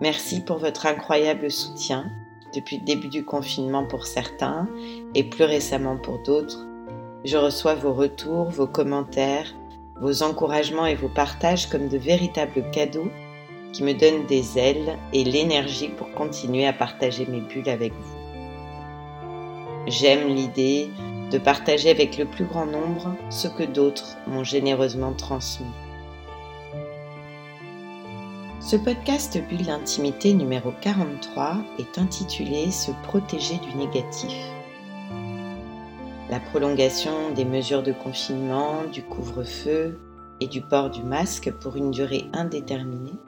Merci pour votre incroyable soutien depuis le début du confinement pour certains et plus récemment pour d'autres. Je reçois vos retours, vos commentaires, vos encouragements et vos partages comme de véritables cadeaux qui me donnent des ailes et l'énergie pour continuer à partager mes bulles avec vous. J'aime l'idée de partager avec le plus grand nombre ce que d'autres m'ont généreusement transmis. Ce podcast Bulle d'intimité numéro 43 est intitulé Se protéger du négatif. La prolongation des mesures de confinement, du couvre-feu et du port du masque pour une durée indéterminée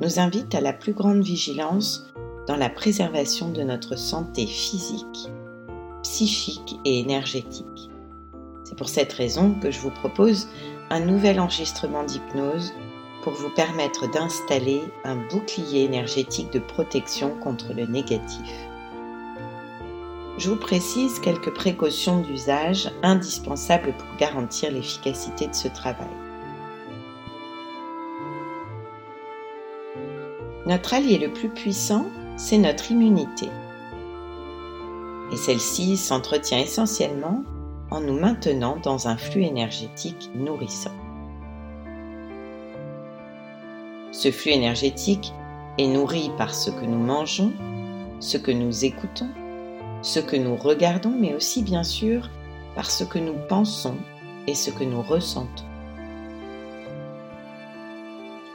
nous invite à la plus grande vigilance dans la préservation de notre santé physique, psychique et énergétique. C'est pour cette raison que je vous propose un nouvel enregistrement d'hypnose pour vous permettre d'installer un bouclier énergétique de protection contre le négatif. Je vous précise quelques précautions d'usage indispensables pour garantir l'efficacité de ce travail. Notre allié le plus puissant, c'est notre immunité. Et celle-ci s'entretient essentiellement en nous maintenant dans un flux énergétique nourrissant. Ce flux énergétique est nourri par ce que nous mangeons, ce que nous écoutons, ce que nous regardons, mais aussi bien sûr par ce que nous pensons et ce que nous ressentons.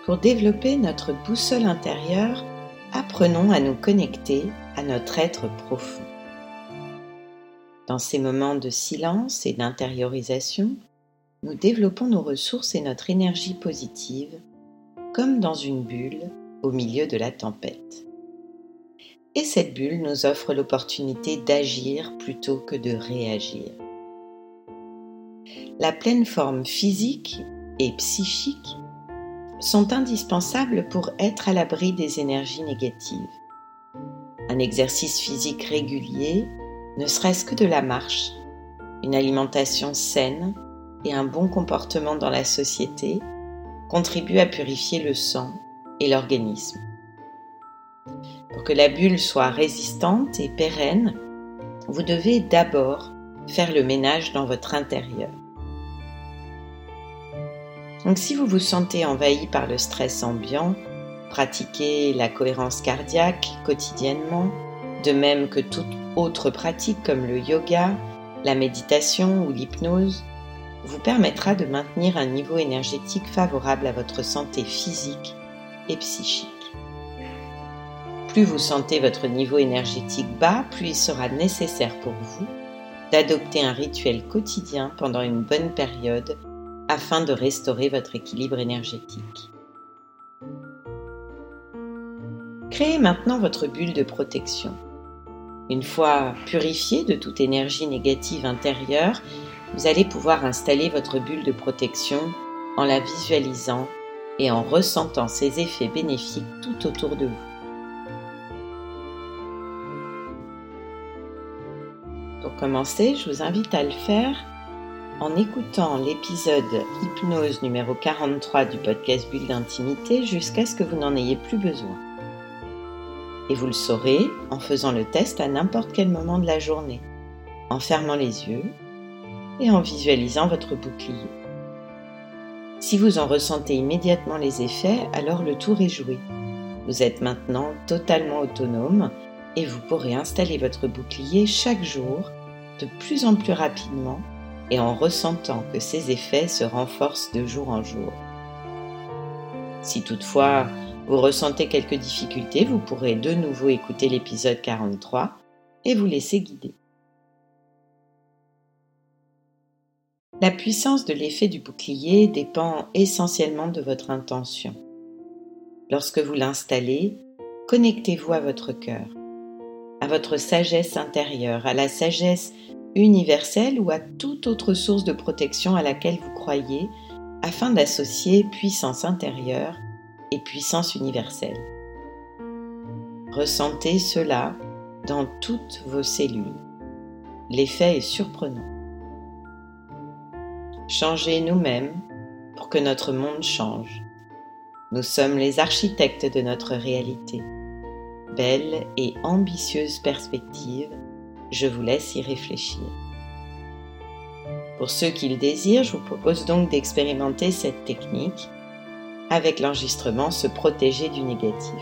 Pour développer notre boussole intérieure, apprenons à nous connecter à notre être profond. Dans ces moments de silence et d'intériorisation, nous développons nos ressources et notre énergie positive comme dans une bulle au milieu de la tempête. Et cette bulle nous offre l'opportunité d'agir plutôt que de réagir. La pleine forme physique et psychique sont indispensables pour être à l'abri des énergies négatives. Un exercice physique régulier, ne serait-ce que de la marche, une alimentation saine et un bon comportement dans la société contribue à purifier le sang et l'organisme. Pour que la bulle soit résistante et pérenne, vous devez d'abord faire le ménage dans votre intérieur. Donc si vous vous sentez envahi par le stress ambiant, pratiquez la cohérence cardiaque quotidiennement, de même que toute autre pratique comme le yoga, la méditation ou l'hypnose, vous permettra de maintenir un niveau énergétique favorable à votre santé physique et psychique. Plus vous sentez votre niveau énergétique bas, plus il sera nécessaire pour vous d'adopter un rituel quotidien pendant une bonne période afin de restaurer votre équilibre énergétique. Créez maintenant votre bulle de protection. Une fois purifiée de toute énergie négative intérieure, vous allez pouvoir installer votre bulle de protection en la visualisant et en ressentant ses effets bénéfiques tout autour de vous. Pour commencer, je vous invite à le faire en écoutant l'épisode hypnose numéro 43 du podcast Bulle d'intimité jusqu'à ce que vous n'en ayez plus besoin. Et vous le saurez en faisant le test à n'importe quel moment de la journée, en fermant les yeux et en visualisant votre bouclier. Si vous en ressentez immédiatement les effets, alors le tour est joué. Vous êtes maintenant totalement autonome et vous pourrez installer votre bouclier chaque jour de plus en plus rapidement et en ressentant que ces effets se renforcent de jour en jour. Si toutefois vous ressentez quelques difficultés, vous pourrez de nouveau écouter l'épisode 43 et vous laisser guider. La puissance de l'effet du bouclier dépend essentiellement de votre intention. Lorsque vous l'installez, Connectez-vous à votre cœur, à votre sagesse intérieure, à la sagesse universelle ou à toute autre source de protection à laquelle vous croyez afin d'associer puissance intérieure et puissance universelle. Ressentez cela dans toutes vos cellules. L'effet est surprenant. Changez nous-mêmes pour que notre monde change. Nous sommes les architectes de notre réalité. Belle et ambitieuse perspective, je vous laisse y réfléchir. Pour ceux qui le désirent, je vous propose donc d'expérimenter cette technique avec l'enregistrement Se protéger du négatif.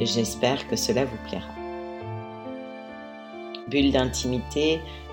J'espère que cela vous plaira. Bulle d'intimité,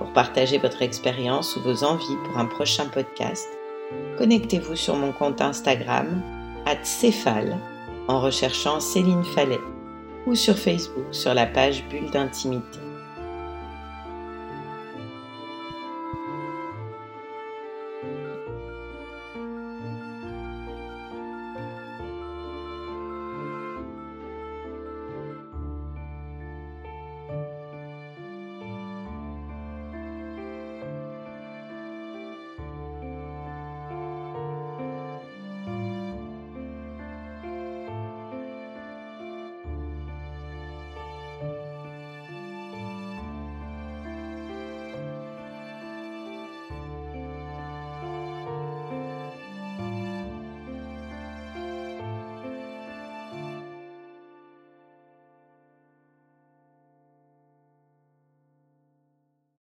pour partager votre expérience ou vos envies pour un prochain podcast, connectez-vous sur mon compte Instagram, @céphale, en recherchant Céline Fallet, ou sur Facebook sur la page Bulle d'intimité.